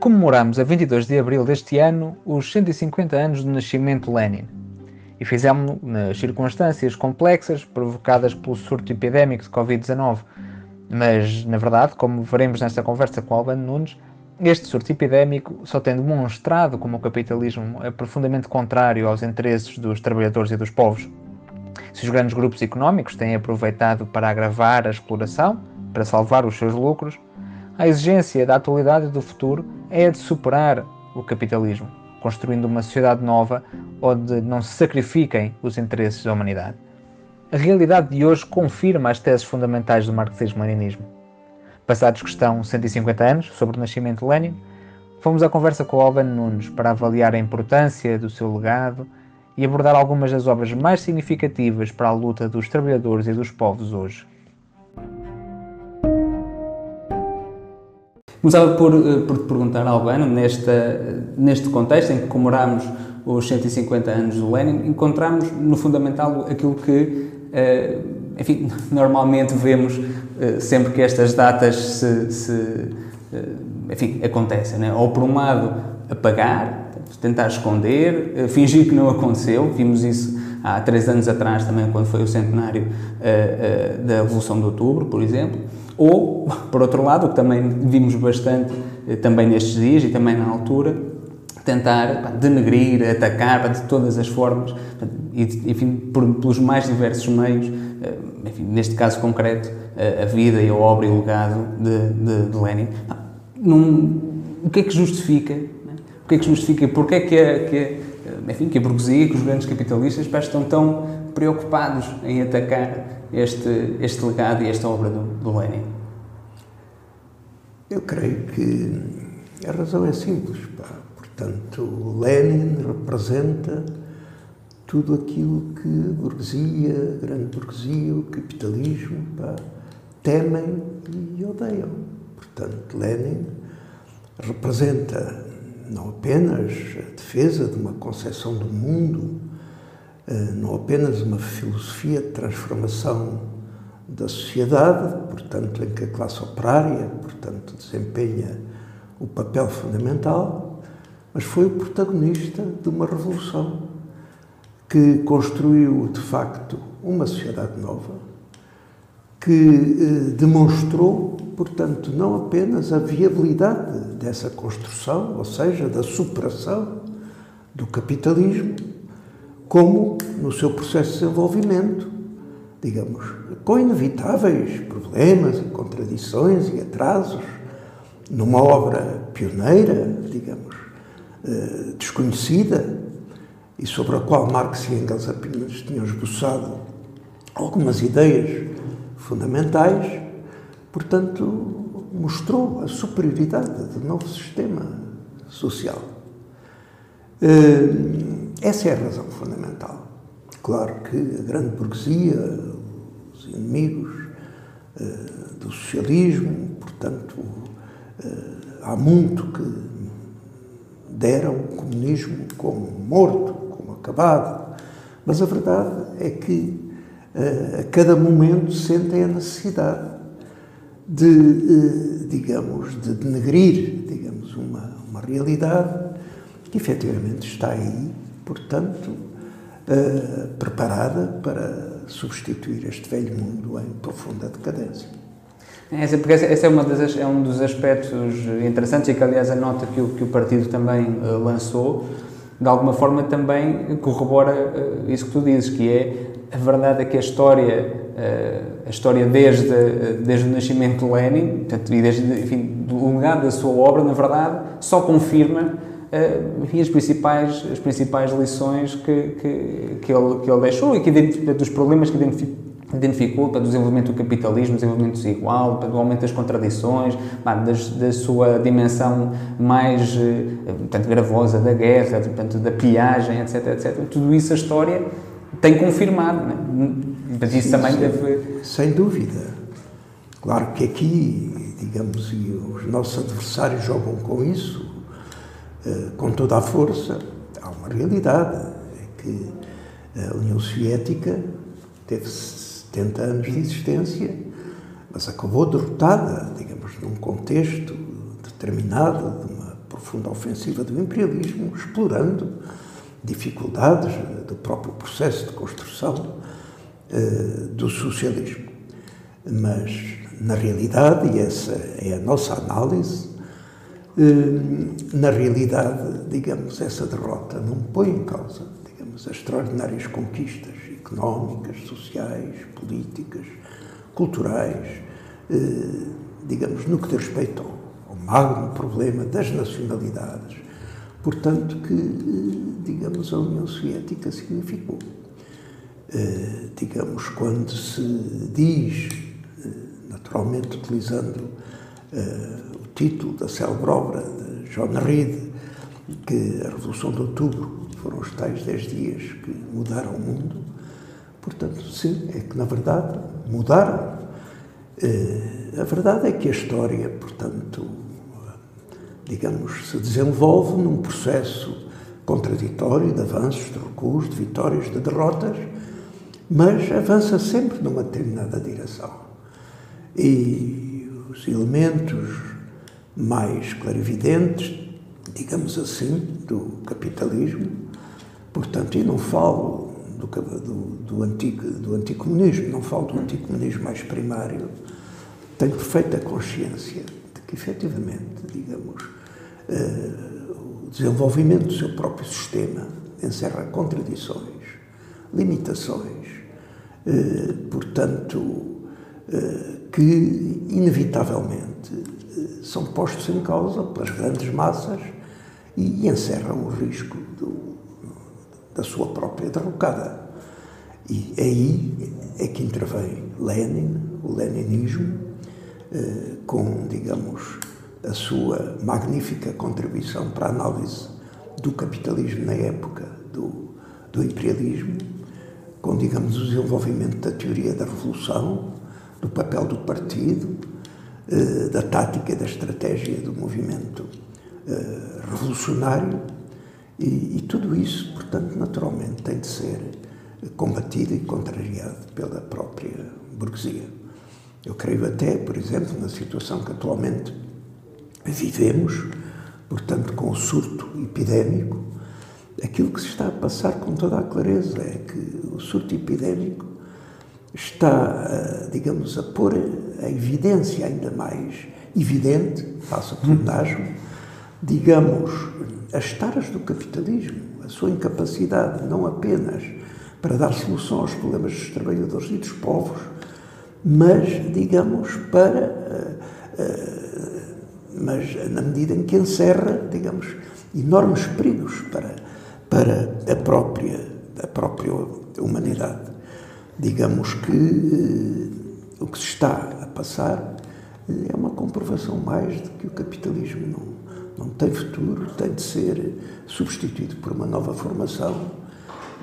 Comemoramos a 22 de abril deste ano os 150 anos do nascimento de Lenin. E fizemos-no nas circunstâncias complexas provocadas pelo surto epidémico de Covid-19. Mas, na verdade, como veremos nesta conversa com Albano Nunes, este surto epidémico só tem demonstrado como o capitalismo é profundamente contrário aos interesses dos trabalhadores e dos povos. Se os grandes grupos económicos têm aproveitado para agravar a exploração, para salvar os seus lucros, a exigência da atualidade e do futuro é a de superar o capitalismo, construindo uma sociedade nova onde não se sacrifiquem os interesses da humanidade. A realidade de hoje confirma as teses fundamentais do marxismo-leninismo Passados que estão 150 anos sobre o nascimento de Lenin, fomos à conversa com Albano Nunes para avaliar a importância do seu legado e abordar algumas das obras mais significativas para a luta dos trabalhadores e dos povos hoje. Começava por, eh, por te perguntar, Albano, nesta, neste contexto em que comemoramos os 150 anos do Lenin, encontramos no fundamental aquilo que, eh, enfim, normalmente vemos eh, sempre que estas datas se, se enfim, acontecem. Né? Ou por um lado, apagar, tentar esconder, fingir que não aconteceu. Vimos isso há três anos atrás também, quando foi o centenário da Revolução de Outubro, por exemplo. Ou, por outro lado, o que também vimos bastante uh, também nestes dias e também na altura, tentar pá, denegrir, atacar de todas as formas, e, enfim, por, pelos mais diversos meios, enfim, neste caso concreto, a, vida e a obra e o legado de, de, de Lenin. Num, o que é que justifica? Né? O que é que justifica? Porquê é que a, que, enfim, que a burguesia, que os grandes capitalistas estão tão preocupados em atacar este, este legado e esta obra do, do Lenin? Eu creio que a razão é simples. Pá. Portanto, Lenin representa tudo aquilo que a burguesia, a grande burguesia, o capitalismo, pá, temem e odeiam. Portanto, Lenin representa não apenas a defesa de uma concepção do mundo, não apenas uma filosofia de transformação da sociedade, portanto, em que a classe operária, portanto, desempenha o papel fundamental, mas foi o protagonista de uma revolução que construiu, de facto, uma sociedade nova, que eh, demonstrou, portanto, não apenas a viabilidade dessa construção, ou seja, da superação do capitalismo, como no seu processo de desenvolvimento, digamos, com inevitáveis problemas e contradições e atrasos, numa obra pioneira, digamos, eh, desconhecida, e sobre a qual Marx e Engels apenas tinham esboçado algumas ideias fundamentais, portanto, mostrou a superioridade do novo sistema social. Eh, essa é a razão fundamental. Claro que a grande burguesia, os inimigos eh, do socialismo, portanto, eh, há muito que deram o comunismo como morto, como acabado, mas a verdade é que a cada momento sentem a necessidade de, digamos, de denegrir, digamos, uma, uma realidade que efetivamente está aí, portanto, uh, preparada para substituir este velho mundo em profunda decadência. Essa, porque esse é, uma das, é um dos aspectos interessantes e que, aliás, a nota que o, que o partido também uh, lançou, de alguma forma também corrobora uh, isso que tu dizes, que é a verdade é que a história, eh, a história desde, desde o nascimento de Lenin, portanto, e desde, enfim, o legado da sua obra, na verdade, só confirma eh, enfim, as, principais, as principais lições que, que, que, ele, que ele deixou e que, dos problemas que identificou identificou para o desenvolvimento do capitalismo, desenvolvimento desigual, para o aumento das contradições, das, da sua dimensão mais eh, portanto, gravosa da guerra, portanto, da piagem, etc, etc. Tudo isso a história tem confirmado. Né? Mas isso sim, também sim, deve. Sem dúvida. Claro que aqui, digamos, e os nossos adversários jogam com isso, com toda a força. Há uma realidade, é que a União Soviética teve 70 anos de existência, mas acabou derrotada, digamos, num contexto determinado, de uma profunda ofensiva do imperialismo, explorando dificuldades do próprio processo de construção do socialismo. Mas, na realidade, e essa é a nossa análise, na realidade, digamos, essa derrota não põe em causa, digamos, as extraordinárias conquistas económicas, sociais, políticas, culturais, digamos, no que diz respeito ao, magno problema das nacionalidades, portanto, que, digamos, a União Soviética significou. digamos, quando se diz, naturalmente utilizando título da célebre obra de John Reed, que a Revolução de Outubro foram os tais dez dias que mudaram o mundo, portanto, sim, é que na verdade mudaram a verdade é que a história, portanto, digamos, se desenvolve num processo contraditório de avanços, de recuos, de vitórias, de derrotas, mas avança sempre numa determinada direção. E os elementos mais clarividentes, digamos assim, do capitalismo, portanto, e não falo do, do, do, antigo, do anticomunismo, não falo do anticomunismo mais primário, tenho perfeita consciência de que, efetivamente, digamos, uh, o desenvolvimento do seu próprio sistema encerra contradições, limitações, uh, portanto, uh, que, inevitavelmente, são postos em causa pelas grandes massas e, encerram o risco do, da sua própria derrocada. E aí é que intervém Lenin, o leninismo, eh, com, digamos, a sua magnífica contribuição para a análise do capitalismo na época do, do imperialismo, com, digamos, o desenvolvimento da teoria da revolução, do papel do partido, da tática da estratégia do movimento eh, revolucionário e, e, tudo isso, portanto, naturalmente tem de ser combatido e contrariado pela própria burguesia. Eu creio até, por exemplo, na situação que atualmente vivemos, portanto, com o surto epidémico, aquilo que se está a passar com toda a clareza é que o surto epidémico está, digamos, a pôr a evidência ainda mais evidente, passa por digamos, as taras do capitalismo, a sua incapacidade não apenas para dar solução aos problemas dos trabalhadores e dos povos, mas, digamos, para. Uh, uh, mas na medida em que encerra, digamos, enormes perigos para, para a, própria, a própria humanidade. Digamos que uh, o que se está a passar é uma comprovação mais de que o capitalismo não não tem futuro, tem de ser substituído por uma nova formação.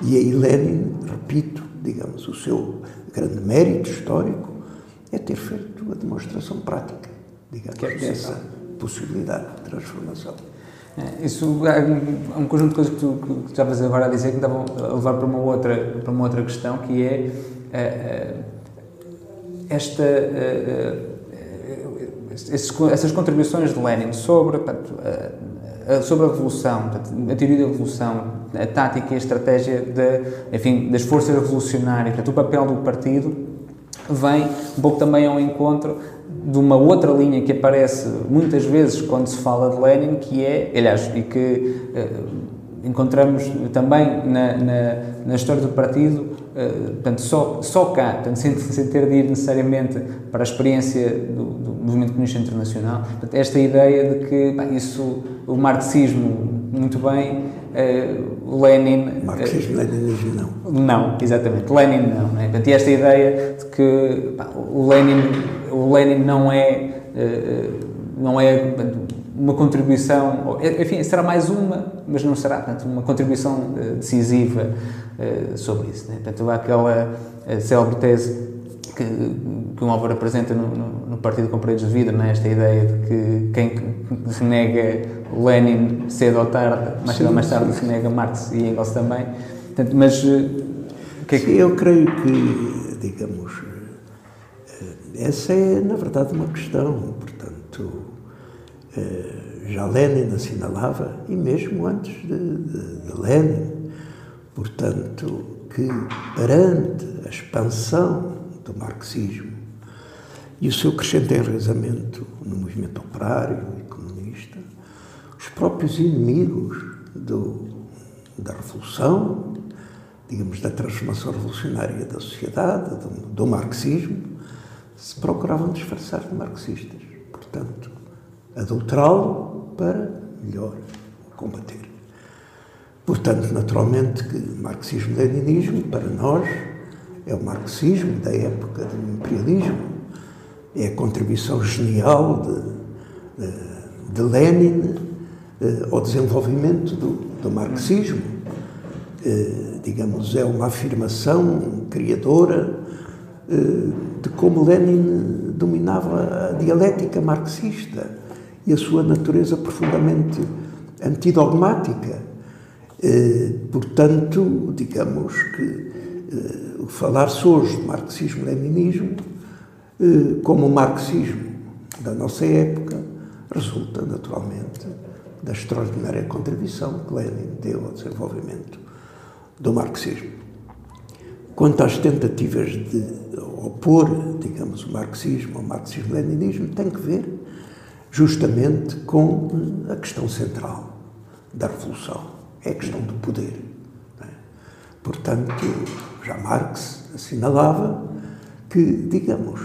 E aí Lenin, repito, digamos, o seu grande mérito histórico é ter feito a demonstração prática, digamos, que é dessa possibilidade de transformação. É, isso é um conjunto de coisas que tu, que tu estavas agora a dizer que me estavam a levar para uma outra, para uma outra questão, que é esta. Uh, esses, essas contribuições de Lenin sobre, sobre a revolução, a teoria da revolução, a tática e a estratégia de, enfim, das forças revolucionárias, portanto, o papel do partido, vem um pouco também ao encontro de uma outra linha que aparece muitas vezes quando se fala de Lenin, que é, aliás, e que encontramos também na, na, na, história do partido, uh, portanto, só, só cá, portanto, sem, sem, ter de ir necessariamente para a experiência do, do movimento comunista internacional, portanto, esta ideia de que bem, isso, o marxismo, muito bem, uh, Lenin... Marxismo, uh, leninismo não. Não, exatamente, Lenin não. Né? Portanto, e esta ideia de que bem, o, Lenin, o Lenin não é... não é uma contribuição, enfim, será mais uma, mas não será portanto, uma contribuição uh, decisiva uh, sobre isso. Né? Portanto, há aquela uh, célebre tese que, que um Álvaro apresenta no, no, no Partido com Paredes de Vida, né? esta ideia de que quem se nega Lenin cedo ou tarde, mais cedo ou mais tarde, se nega Marx e Engels também. Portanto, mas. Que é que... Eu creio que, digamos, essa é, na verdade, uma questão. Portanto já Lenin assinalava, e mesmo antes de, de, de Lenin, portanto, que perante a expansão do marxismo e o seu crescente enraizamento no movimento operário e comunista, os próprios inimigos do, da revolução, digamos, da transformação revolucionária da sociedade, do, do marxismo, se procuravam disfarçar de marxistas. Portanto, adulterá-lo para melhor combater. Portanto, naturalmente que marxismo-leninismo, para nós, é o marxismo da época do imperialismo, é a contribuição genial de, de, de Lenin eh, ao desenvolvimento do, do marxismo. Eh, digamos, é uma afirmação criadora eh, de como Lenin dominava a dialética marxista e a sua natureza profundamente antidogmática. Eh, portanto, digamos que eh, falar-se hoje de marxismo-leninismo eh, como o marxismo da nossa época resulta naturalmente da extraordinária contribuição que Lenin deu ao desenvolvimento do marxismo. Quanto às tentativas de opor, digamos, o marxismo ao marxismo-leninismo, tem que ver justamente com a questão central da revolução, é a questão do poder. É? Portanto, já Marx assinalava que, digamos,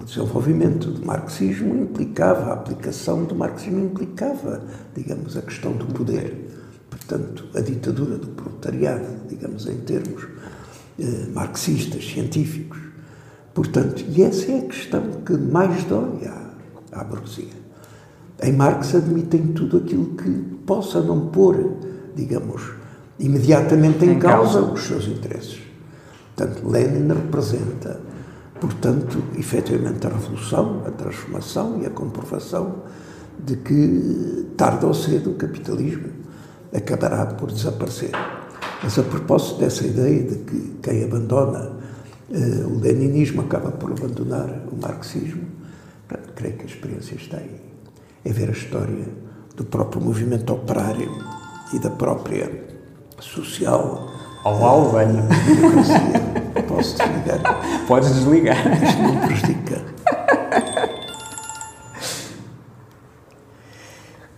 o desenvolvimento do marxismo implicava, a aplicação do marxismo implicava, digamos, a questão do poder. Portanto, a ditadura do proletariado, digamos, em termos eh, marxistas, científicos. Portanto, e essa é a questão que mais dói à, à burguesia. Em Marx admitem tudo aquilo que possa não pôr, digamos, imediatamente em, em causa, causa os seus interesses. Portanto, Lenin representa, portanto, efetivamente a revolução, a transformação e a comprovação de que, tarde ou cedo, o capitalismo acabará por desaparecer. Mas a propósito dessa ideia de que quem abandona uh, o leninismo acaba por abandonar o marxismo, creio que a experiência está aí. É ver a história do próprio movimento operário e da própria social. Olá, uh, velho. Posso desligar? Podes desligar. Isto não prejudica.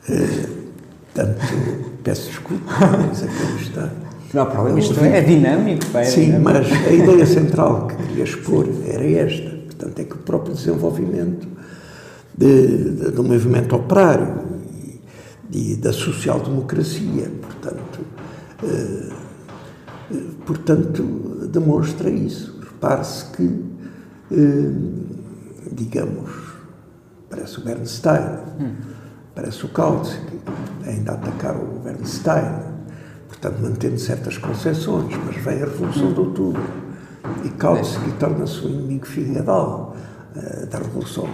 Uh, tanto peço desculpa, mas aquilo está. Não há problema, isto é dinâmico. É Sim, dinâmico. mas a ideia central que queria expor era esta. Portanto, é que o próprio desenvolvimento de, de, do movimento operário e, da social-democracia, portanto, eh, eh, portanto, demonstra isso. Repare-se que, eh, digamos, parece o Bernstein, hum. parece o Kautsky, ainda atacar o Bernstein, portanto, mantendo certas concessões, mas vem a Revolução de Outubro e Kautsky torna-se o inimigo filial uh, da Revolução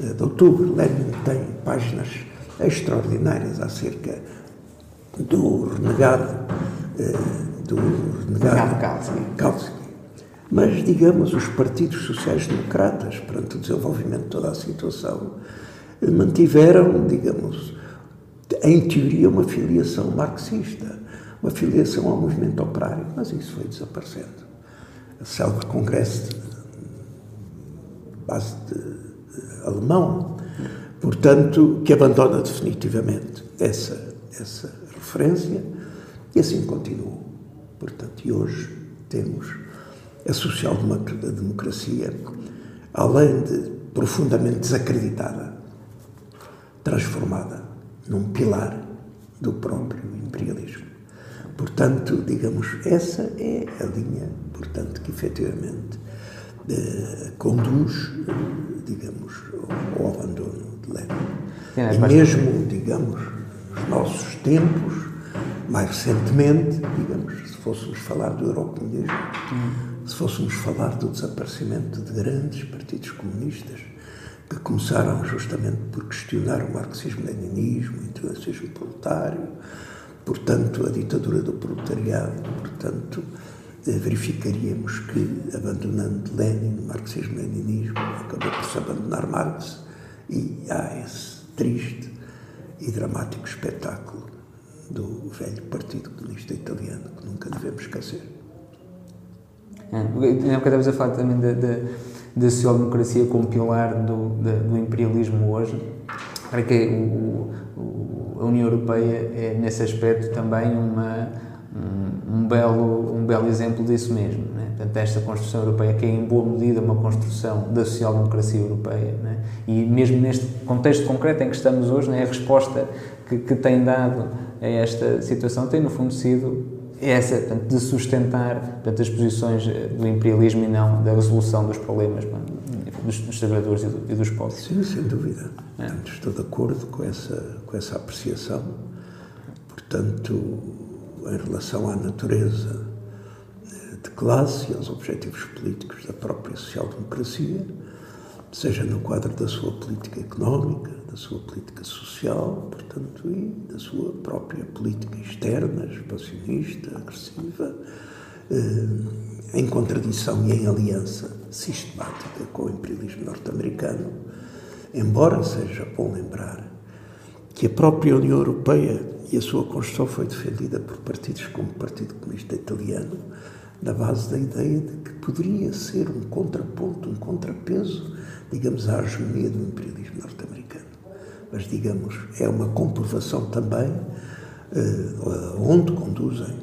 uh, de Outubro. Lenin tem páginas extraordinárias acerca do renegado, uh, do renegado Kautsky. Kautsky. Mas, digamos, os partidos sociais-democratas, perante o desenvolvimento de toda a situação, mantiveram, digamos, em teoria, uma filiação marxista, uma filiação ao movimento operário, mas isso foi desaparecendo. A célebre congresso de base de, de, alemão, portanto, que abandona definitivamente essa, essa referência e assim continuou. Portanto, e hoje temos a social-democracia, além de profundamente desacreditada, transformada num pilar do próprio imperialismo. Portanto, digamos, essa é a linha, portanto, que efetivamente eh, conduz, digamos, ao, ao abandono e mesmo, digamos, nos nossos tempos, mais recentemente, digamos, se fôssemos falar do eurocomunismo, hum. se fôssemos falar do desaparecimento de grandes partidos comunistas, que começaram justamente por questionar o marxismo-leninismo, o internacionalismo proletário, portanto, a ditadura do proletariado, portanto, eh, verificaríamos que, abandonando Lenin, o marxismo-leninismo, acabou por se abandonar Marx, e há esse triste e dramático espetáculo do velho Partido Comunista Italiano, que nunca devemos esquecer. É, época estavas a falar também da, da, da social-democracia como pilar do, da, do imperialismo hoje. Para que o, o, a União Europeia é, nesse aspecto, também uma, um, um, belo, um belo exemplo disso mesmo. Né? Portanto, esta construção europeia, que é em boa medida uma construção da social-democracia europeia, né? e mesmo neste contexto concreto em que estamos hoje, né, a resposta que, que tem dado a esta situação tem, no fundo, sido essa, portanto, de sustentar portanto, as posições eh, do imperialismo e não da resolução dos problemas dos, dos trabalhadores e, do, e, dos povos. Sim, sem dúvida. É. Portanto, estou de acordo com essa, com essa apreciação. Portanto, em relação à natureza eh, de classe e aos objetivos políticos da própria social-democracia, seja no quadro da sua política económica, da sua política social, portanto, e da sua própria política externa, expansionista, agressiva, eh, em contradição e em aliança sistemática com o imperialismo norte-americano, embora seja bom lembrar que a própria União Europeia e a sua construção foi defendida por partidos como o Partido Comunista Italiano, na base da ideia de que poderia ser um contraponto, um contrapeso, digamos, à hegemonia do imperialismo norte-americano. Mas, digamos, é uma comprovação também uh, onde conduzem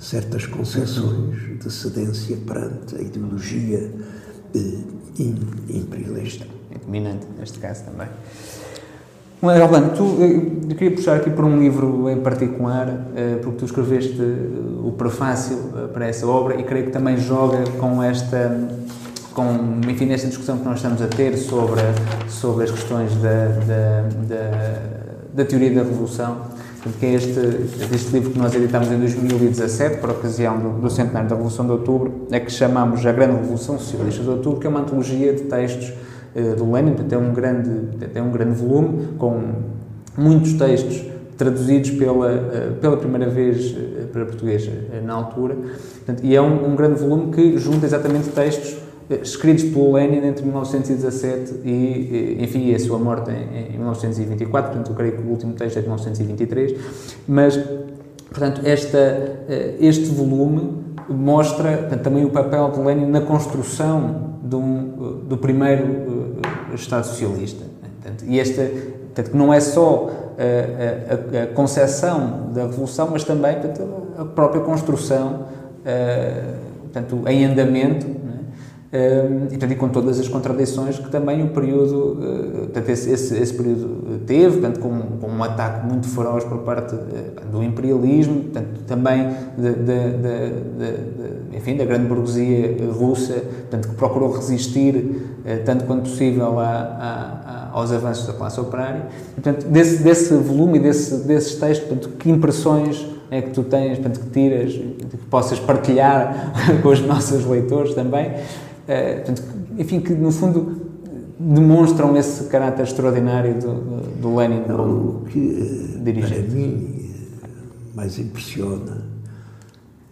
certas concessões de cedência perante a ideologia uh, imperialista. É dominante, neste caso também. Albano, tu, eu queria puxar aqui por um livro em particular, eh, porque tu escreveste o prefácio eh, para essa obra e creio que também joga com esta, com, enfim, nesta discussão que nós estamos a ter sobre, sobre as questões da, da, da, da teoria da revolução, que é este, este livro que nós editámos em 2017, por ocasião do, do centenário da Revolução de Outubro, é que chamamos A Grande Revolução Socialista de Outubro, que é uma antologia de textos eh, do Lenin, é um grande, é um grande volume com muitos textos traduzidos pela, eh, pela primeira vez eh, para português na altura, portanto, e é um, um, grande volume que junta exatamente textos escritos pelo Lenin entre 1917 e, enfim, a sua morte em, em 1924, portanto, eu creio que o último texto é de 1923, mas, portanto, esta, este volume mostra portanto, também o papel de Lenin na construção um, do primeiro uh, Estado socialista. E esta, portanto, não é só a, a, a concepção da revolução, mas também portanto, a própria construção, portanto, em andamento e, portanto, e com todas as contradições que também o período, uh, portanto, esse, esse, esse, período teve, portanto, com, com, um ataque muito feroz por parte uh, do imperialismo, portanto, também de, de, de, enfim, da grande burguesia russa, portanto, que procurou resistir uh, tanto quanto possível a, a, a, aos avanços da classe operária. portanto, desse, desse volume desse, desses textos, portanto, que impressões é que tu tens, portanto, que tiras, que possas partilhar com os nossos leitores também, eh, enfim, que no fundo demonstram esse caráter extraordinário do, do Lenin Não, O que eh, dirigente. para mim mais impressiona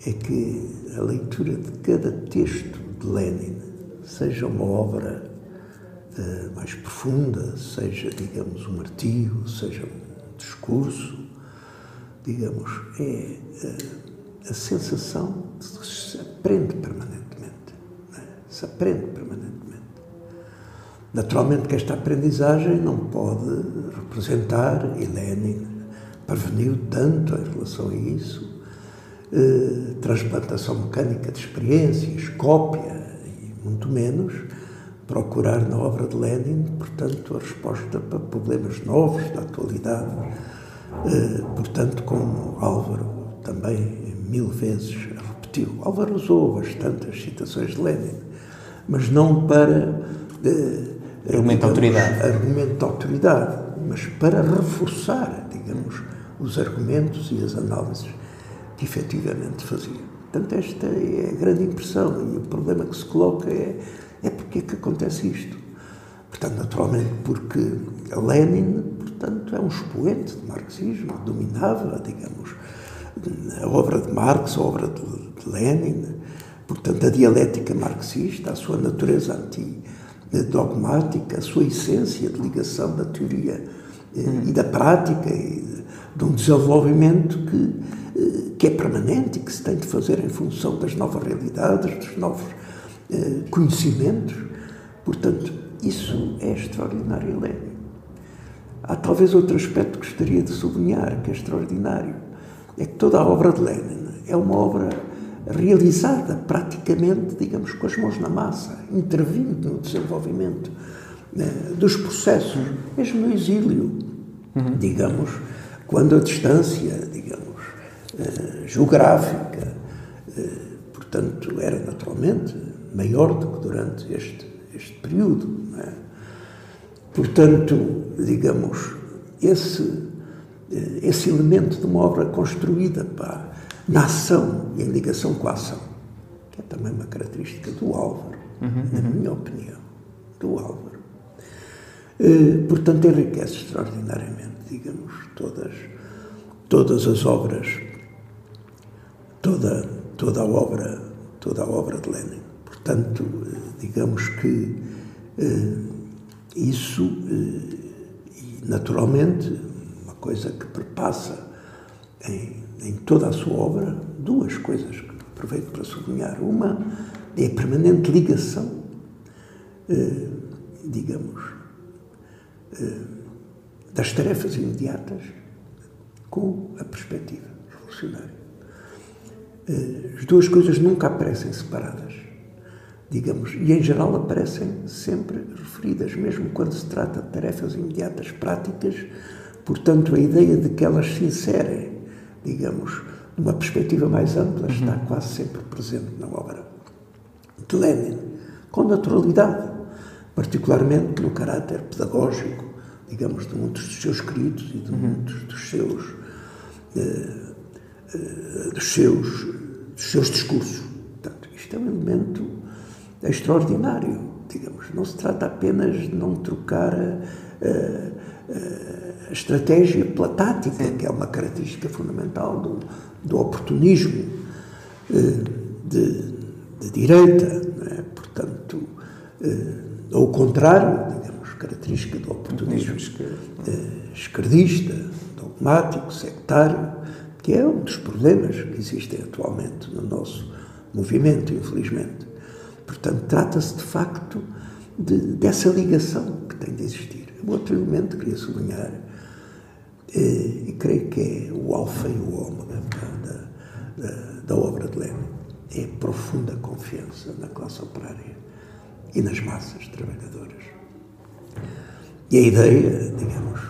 é que a leitura de cada texto de Lenin, seja uma obra uh, mais profunda, seja, digamos, um artigo, seja um discurso, digamos, é uh, a sensação de que se aprende permanentemente se aprende permanentemente. Naturalmente que esta aprendizagem não pode representar, e Lenin preveniu tanto em relação a isso, eh, transplantação mecânica de experiências, cópia, e muito menos procurar na obra de Lenin, portanto, a resposta para problemas novos da atualidade. Eh, portanto, como Álvaro também mil vezes repetiu, Álvaro usou bastante as citações de Lenin, mas não para. Eh, argumento de autoridade. Argumento de autoridade, mas para reforçar, digamos, os argumentos e as análises que efetivamente fazia. Portanto, esta é a grande impressão e o problema que se coloca é, é porque é que acontece isto. Portanto, naturalmente, porque Lenin, portanto, é um expoente de marxismo, dominava, digamos, a obra de Marx, a obra de Lenin, Portanto, a dialética marxista, a sua natureza antidogmática, a sua essência de ligação da teoria uhum. e da prática e de, um desenvolvimento que, que é permanente e que se tem de fazer em função das novas realidades, dos novos conhecimentos. Portanto, isso é extraordinário, Helene. Há talvez outro aspecto que gostaria de sublinhar, que é extraordinário. É que toda a obra de Lenin é uma obra realizada praticamente, digamos, com as mãos na massa, intervindo no desenvolvimento né, dos processos, mesmo no exílio, uhum. digamos, quando a distância, digamos, uh, geográfica, uh, portanto, era naturalmente maior do que durante este, este período. É? Portanto, digamos, esse, eh, esse elemento de uma obra construída para na ação e em ligação com a ação, que é também uma característica do Álvaro, uhum, na minha opinião, do Álvaro. Uh, portanto, enriquece extraordinariamente, digamos, todas, todas as obras, toda, toda a obra, toda a obra de Lenin. Portanto, uh, digamos que uh, isso, naturalmente, uma coisa que perpassa em em toda a sua obra duas coisas que aproveito para sublinhar. Uma é a permanente ligação, eh, digamos, eh, das tarefas imediatas com a perspectiva revolucionária. Eh, as duas coisas nunca aparecem separadas, digamos, e em geral aparecem sempre referidas, mesmo quando se trata de tarefas imediatas práticas, portanto, a ideia de que elas se inserem digamos, numa perspectiva mais ampla, está uhum. quase sempre presente na obra de Lenin, com naturalidade, particularmente no caráter pedagógico, digamos, de muitos dos seus escritos e de uhum. muitos dos seus, eh, eh, dos seus, dos seus discursos. Portanto, isto é um elemento extraordinário, digamos. Não se trata apenas de não trocar eh, a estratégia pela tática, que é uma característica fundamental do, do oportunismo eh, de, de direita, é? portanto, eh, ao contrário, digamos, característica do oportunismo eh, esquerdista, dogmático, sectário, que é um dos problemas que existem atualmente no nosso movimento, infelizmente. Portanto, trata-se de facto de, dessa ligação que tem de existir. Outro elemento que queria sublinhar e, e creio que é o alfa e o ômega da, da, da obra de Lenin. É a profunda confiança na classe operária e nas massas trabalhadoras. E a ideia, digamos,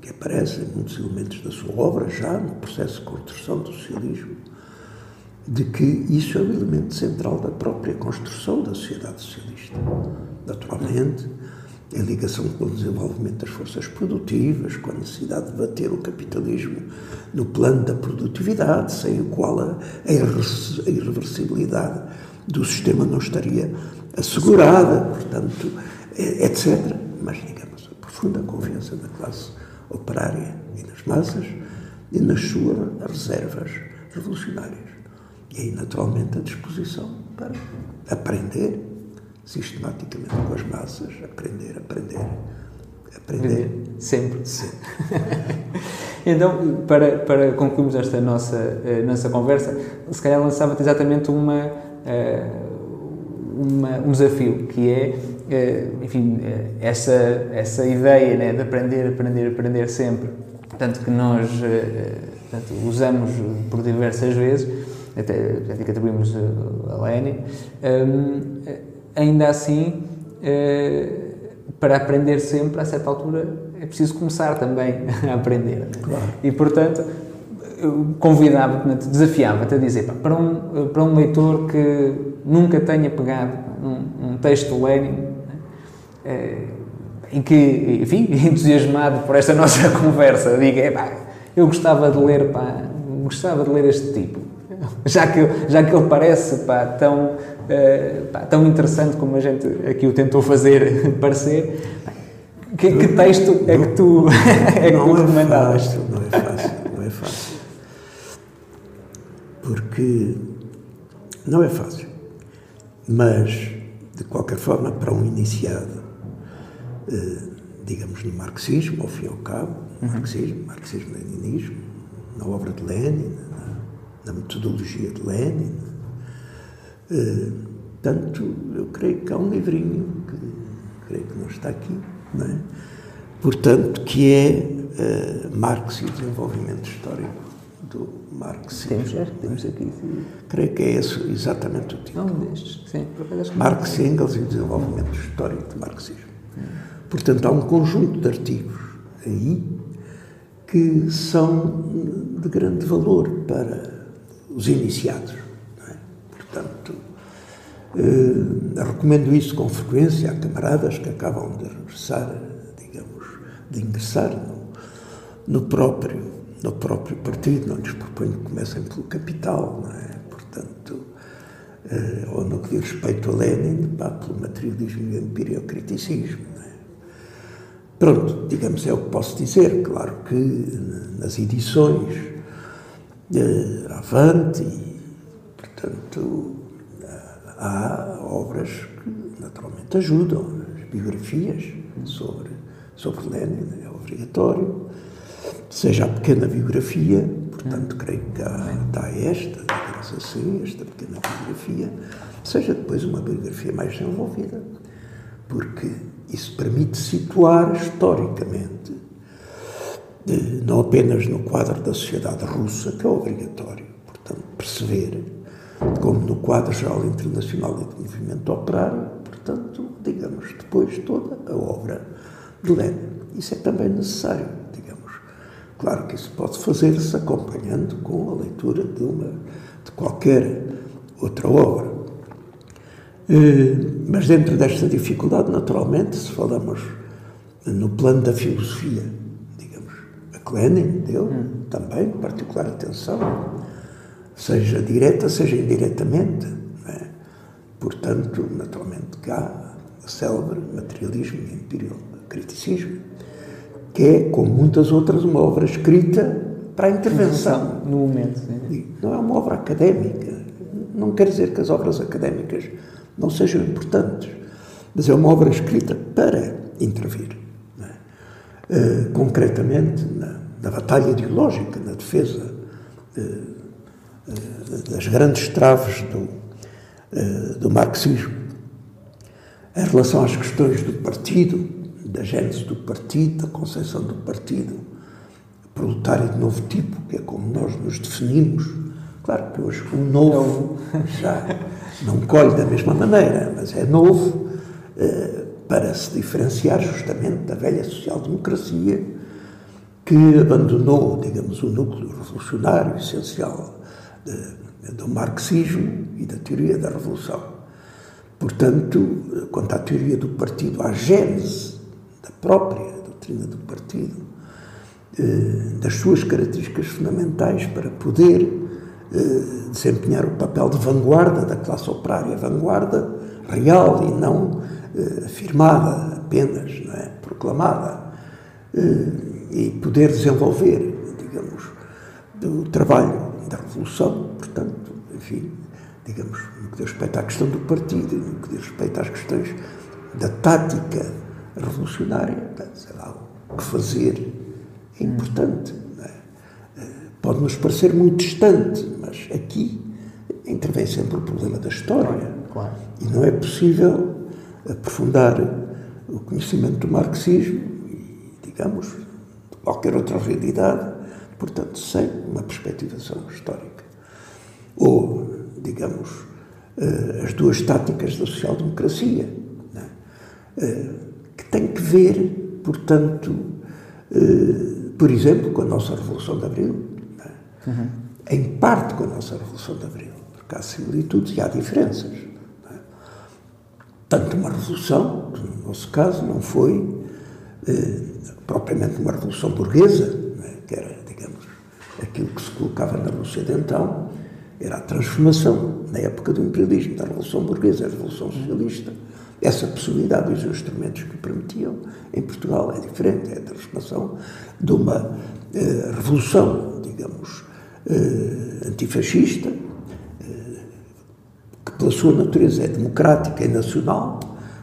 que aparece em muitos elementos da sua obra, já no processo de construção do socialismo, de que isso é o elemento central da própria construção da sociedade socialista. Naturalmente, em ligação com o desenvolvimento das forças produtivas, com a necessidade de bater o capitalismo no plano da produtividade, sem o qual a, a irreversibilidade do sistema não estaria assegurada, portanto, etc. Mas, digamos, a profunda confiança da classe operária e nas massas e nas suas reservas revolucionárias. E aí, naturalmente, a disposição para aprender sistematicamente com as massas, aprender, aprender, aprender. Sempre. Sempre. então, para, para concluirmos esta nossa, uh, nossa conversa, se calhar lançava-te exatamente uma, uh, uma, um desafio, que é, uh, enfim, essa, essa ideia né, de aprender, aprender, aprender sempre, tanto que nós portanto, usamos por diversas vezes, até, até que atribuímos a um, ainda assim, eh, para aprender sempre, a certa altura, é preciso começar também a aprender. Claro. E, portanto, convidava-te, desafiava-te a dizer, pá, para, um, para um leitor que nunca tenha pegado um, um texto de Lenin, é, em que, enfim, entusiasmado por esta nossa conversa, diga, pá, eu gostava de ler, pá, gostava de ler este tipo, já que, já que ele parece pá, tão uh, pá, tão interessante como a gente aqui o tentou fazer parecer. Que, que texto é que tu, é que tu é recomendavas? Fácil, não é fácil, não é fácil. Porque não é fácil. Mas, de qualquer forma, para um iniciado, uh, digamos, no marxismo, ao fim e ao cabo, no marxismo, marxismo-leninismo, na obra de Lenin, na, metodologia de Lenin. Uh, Portanto, eu creio que há um livrinho, que creio que não está aqui, não é? portanto, que é uh, Marx e o desenvolvimento histórico do Marx. Temos, é, temos aqui. Sim. Creio que é esse exatamente o título. Não, destes, sim. Marx, Engels e o desenvolvimento histórico do marxismo. Hum. Portanto, há um conjunto de artigos aí que são de grande valor para os iniciados. É? Portanto, Uh, recomendo isso com frequência a camaradas que acabam de regressar, digamos, de ingressar no, no próprio, no próprio partido. Não lhes proponho que comecem pelo capital, não é? Portanto, uh, ou no que diz respeito a Lenin, pá, pelo materialismo e empiriocriticismo. É? Pronto, digamos, é o que posso dizer. Claro que nas edições uh, Avante, e, portanto, há obras que naturalmente ajudam, as biografias sobre, sobre Lenin, é obrigatório, seja a pequena biografia, portanto creio que há, está esta, digamos assim, esta pequena biografia, seja depois uma biografia mais desenvolvida, porque isso permite situar historicamente, não apenas no quadro da sociedade russa, que é obrigatório, portanto, perceber como no quadro geral internacional e do movimento operário, portanto, digamos, depois toda a obra de Lenin. Isso é também necessário, digamos. Claro que isso pode fazer-se acompanhando com a leitura de uma de qualquer outra obra. Eh, mas dentro desta dificuldade, naturalmente, se falamos no plano da filosofia, Lenin deu hum. também particular atenção seja direta, seja indiretamente. É? Portanto, naturalmente, cá o célebre materialismo e empiriocriticismo, que é, como muitas outras, uma obra escrita para a intervenção. No momento. Sim. Não é uma obra académica. Não quer dizer que as obras académicas não sejam importantes, mas é uma obra escrita para intervir. É? Uh, concretamente, na, na, batalha ideológica, na defesa uh, das grandes traves do, eh, do marxismo. Em relação às questões do partido, da gênese do partido, da concepção do partido proletário de novo tipo, que é como nós nos definimos. Claro que hoje o novo já não colhe da mesma maneira, mas é novo eh, para se diferenciar justamente da velha social-democracia que abandonou, digamos, o núcleo revolucionário essencial de, do marxismo e da teoria da revolução. Portanto, quanto à teoria do partido, à gênese da própria doutrina do partido, eh, das suas características fundamentais para poder eh, desempenhar o papel de vanguarda da classe operária, vanguarda real e não eh, afirmada apenas, não é? proclamada, e poder desenvolver, digamos, o trabalho da Revolução, portanto, enfim, digamos, no que diz respeito à questão do partido, no que diz respeito às questões da tática revolucionária, sei lá, o que fazer é importante. É? Eh, pode-nos parecer muito distante, mas aqui intervém sempre o problema da história. Claro. E não é possível aprofundar o conhecimento do marxismo e, digamos, qualquer outra realidade portanto, sem uma perspectivação histórica. Ou, digamos, eh, as duas táticas da social-democracia, é? Eh, que tem que ver, portanto, eh, por exemplo, com a nossa Revolução de Abril, é? uhum. em parte com a nossa Revolução de Abril, porque há similitudes e há diferenças. É? Tanto uma revolução, que no nosso caso não foi propriamente uma revolução burguesa, que era aquilo que se colocava na Rússia de então era a transformação, na época do imperialismo, da Revolução Burguesa, a Revolução Socialista. Essa possibilidade e os instrumentos que permitiam em Portugal é diferente, é a transformação de uma eh, revolução, digamos, eh, antifascista, eh, que pela sua natureza é democrática e nacional,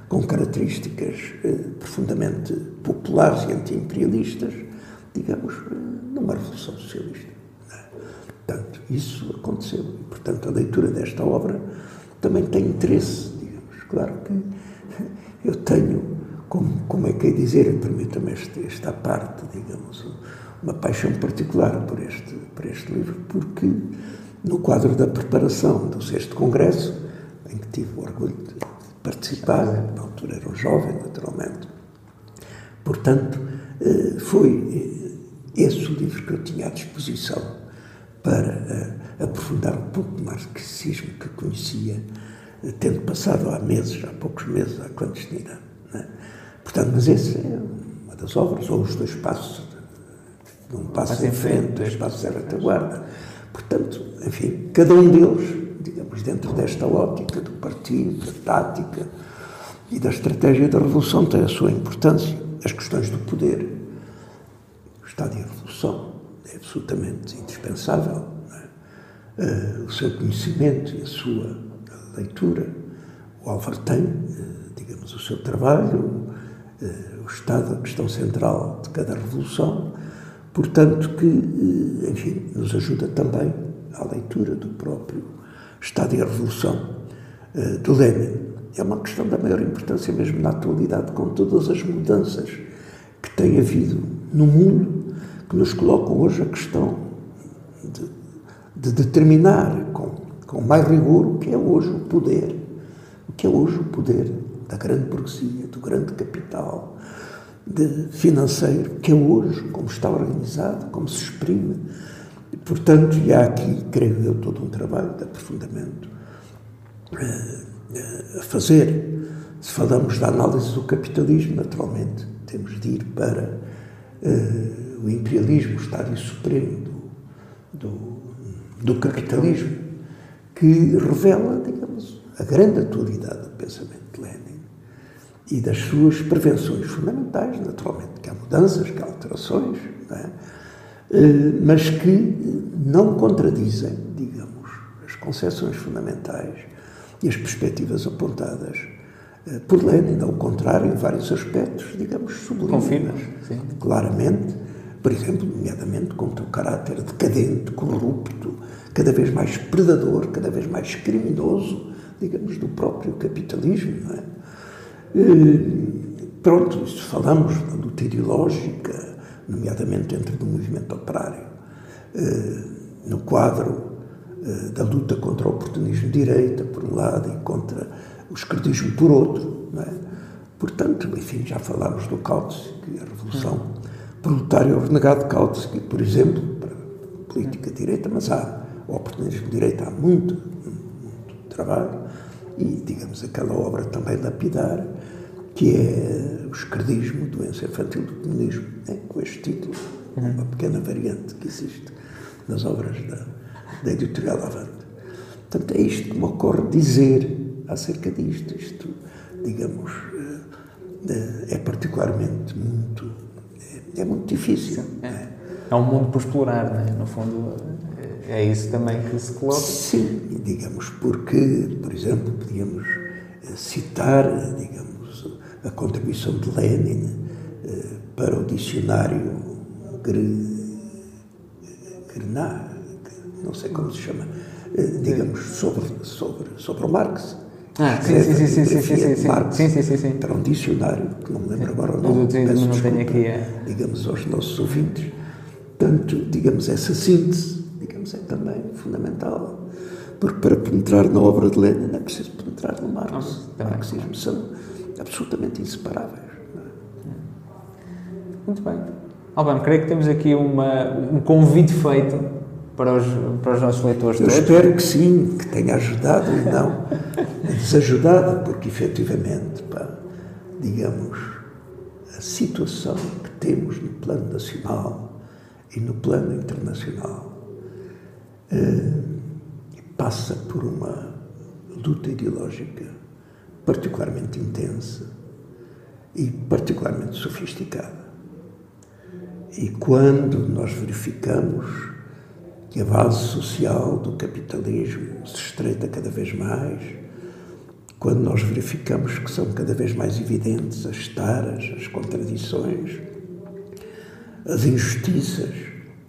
com características eh, profundamente populares e anti-imperialistas, digamos, eh, numa revolução socialista. Portanto, isso aconteceu. E, portanto, a leitura desta obra também tem interesse, digamos. Claro que eu tenho, como, como é que é dizer, permita-me esta parte, digamos, uma paixão particular por este, por este livro, porque no quadro da preparação do sexto congresso, em que tive o orgulho de participar, na altura era um jovem, naturalmente, portanto, eh, foi eh, esse o livro que eu tinha à disposição para eh, aprofundar um pouco o marxismo que conhecia, tendo passado há meses, há poucos meses, à clandestinidade. É? Portanto, mas esse é uma das obras, ou os dois passos um passo em frente, dois passos à retaguarda. Portanto, enfim, cada um deles, digamos, dentro desta ótica do partido, da tática e da estratégia da revolução, tem a sua importância. As questões do poder, o Estado e a Revolução, é absolutamente indispensável. É? Uh, o seu conhecimento e a sua leitura. O Álvaro tem, uh, digamos, o seu trabalho, uh, o Estado, a questão central de cada revolução Portanto, que, eh, enfim, nos ajuda também à leitura do próprio Estado e a Revolução do Lenin. É uma questão da maior importância mesmo na atualidade, com todas as mudanças que tem havido no mundo, que nos colocam hoje a questão de, de determinar com, com mais rigor o que é hoje o poder, o que é hoje o poder da grande burguesia, do grande capital, de financeiro que é hoje, como está organizado, como se exprime. E, portanto, e há aqui, creio eu, todo um trabalho de aprofundamento uh, a fazer. Se falamos da análise do capitalismo, naturalmente, temos de ir para uh, o imperialismo, o estádio supremo do, do, do capitalismo, que revela, digamos, a grande atualidade do pensamento de Lenin e das suas prevenções fundamentais, naturalmente, que há mudanças, que há alterações, é? Eh, mas que não contradizem, digamos, as concepções fundamentais e as perspectivas apontadas eh, por Lenin, ao contrário, em vários aspectos, digamos, sublimas. Claramente, por exemplo, nomeadamente contra o caráter decadente, corrupto, cada vez mais predador, cada vez mais criminoso, digamos, do próprio capitalismo, não é? Pronto, se falamos da luta ideológica, nomeadamente dentro do movimento operário, eh, no quadro eh, da luta contra o oportunismo de direita, por um lado, e contra o esquerdismo por outro. É? Portanto, enfim, já falámos do Kautsky, a Revolução Proletária, o renegado Kautsky, por exemplo, para a política de direita, mas há o oportunismo de direita, há muito, muito trabalho, e, digamos, aquela obra também lapidar, que é o esquerdismo, doença infantil do comunismo, né? com este título, uma pequena variante que existe nas obras da, da editorial Avante. Portanto, é isto que me ocorre dizer acerca disto. Isto, digamos, eh, é particularmente muito, é, é muito difícil. É. é um mundo por explorar, não é? No fundo, é isso também que se coloca. Sim, digamos, porque, por exemplo, podíamos eh, citar, digamos, a contribuição de Lenin eh, para o dicionário Grenat, não sei como se chama, eh, digamos, sobre, sobre, sobre o Marx. Ah, sim, sim, sim, sim, sim, sim, sim, Marx, sim, sim, sim, sim. Para um dicionário, que não me lembro agora o nome, peço não tenho aqui, é. digamos, aos nossos ouvintes. Portanto, digamos, essa síntese, digamos, é também fundamental. Porque para penetrar na obra de Lenin é preciso penetrar no Marx. o marxismo são absolutamente inseparáveis. É? Muito bem. Albano, creio que temos aqui uma, um convite feito para os, para os nossos leitores Eu todos. espero que sim, que tenha ajudado e não desajudado, porque efetivamente, pá, digamos, a situação que temos no plano nacional e no plano internacional eh, passa por uma luta ideológica particularmente intensa e particularmente sofisticada. E quando nós verificamos que a base social do capitalismo se estreita cada vez mais, quando nós verificamos que são cada vez mais evidentes as taras, as contradições, as injustiças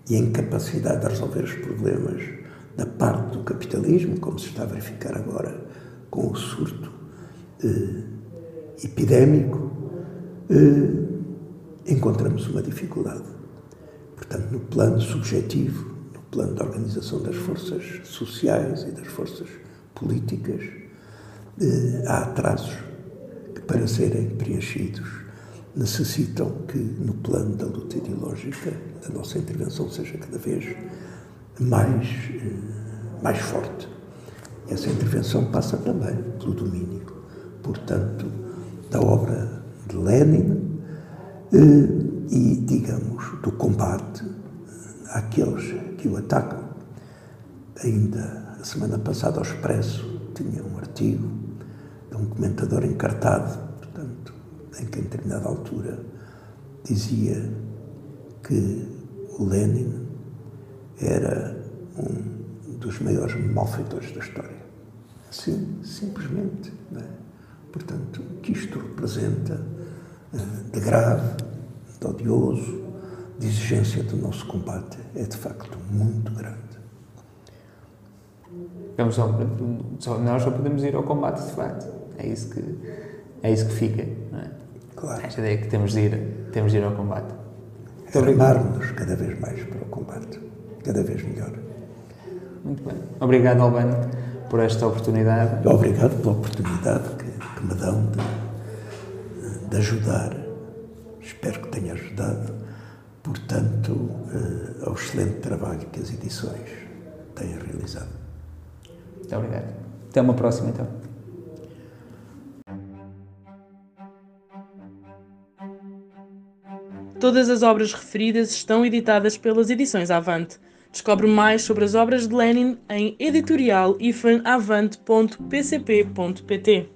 e a incapacidade de resolver os problemas da parte do capitalismo, como se está a verificar agora com o surto eh, epidémico, eh, encontramos uma dificuldade. Portanto, no plano subjetivo, plano da organização das forças sociais e das forças políticas, eh, há atrasos que, para serem preenchidos, necessitam que, no plano da luta ideológica, a nossa intervenção seja cada vez mais, eh, mais forte. Essa intervenção passa também pelo domínio, portanto, da obra de Lenin eh, e, digamos, do combate àqueles que o atacam. Ainda a semana passada, ao Expresso tinha um artigo de um comentador encartado, portanto, em que, em determinada altura, dizia que o Lenin era um dos maiores malfeitores da história. Assim, simplesmente. É? Portanto, o que isto representa eh, de grave, de odioso, de exigência do nosso combate é de facto muito grande. Vamos só, só, nós só podemos ir ao combate de facto. É isso que, é isso que fica. Não é? Claro. Esta ideia que temos de ir, temos de ir ao combate. Armar-nos cada vez mais para o combate, cada vez melhor. Muito bem. Obrigado, Albano, por esta oportunidade. Obrigado pela oportunidade que, que me dão de, de, ajudar. Espero que tenha ajudado, portanto, eh, ao excelente trabalho que as edições têm realizado. Muito obrigado. Até uma próxima, então. Todas as obras referidas estão editadas pelas edições Avante. Descobre mais sobre as obras de Lenin em editorial-avante.pcp.pt.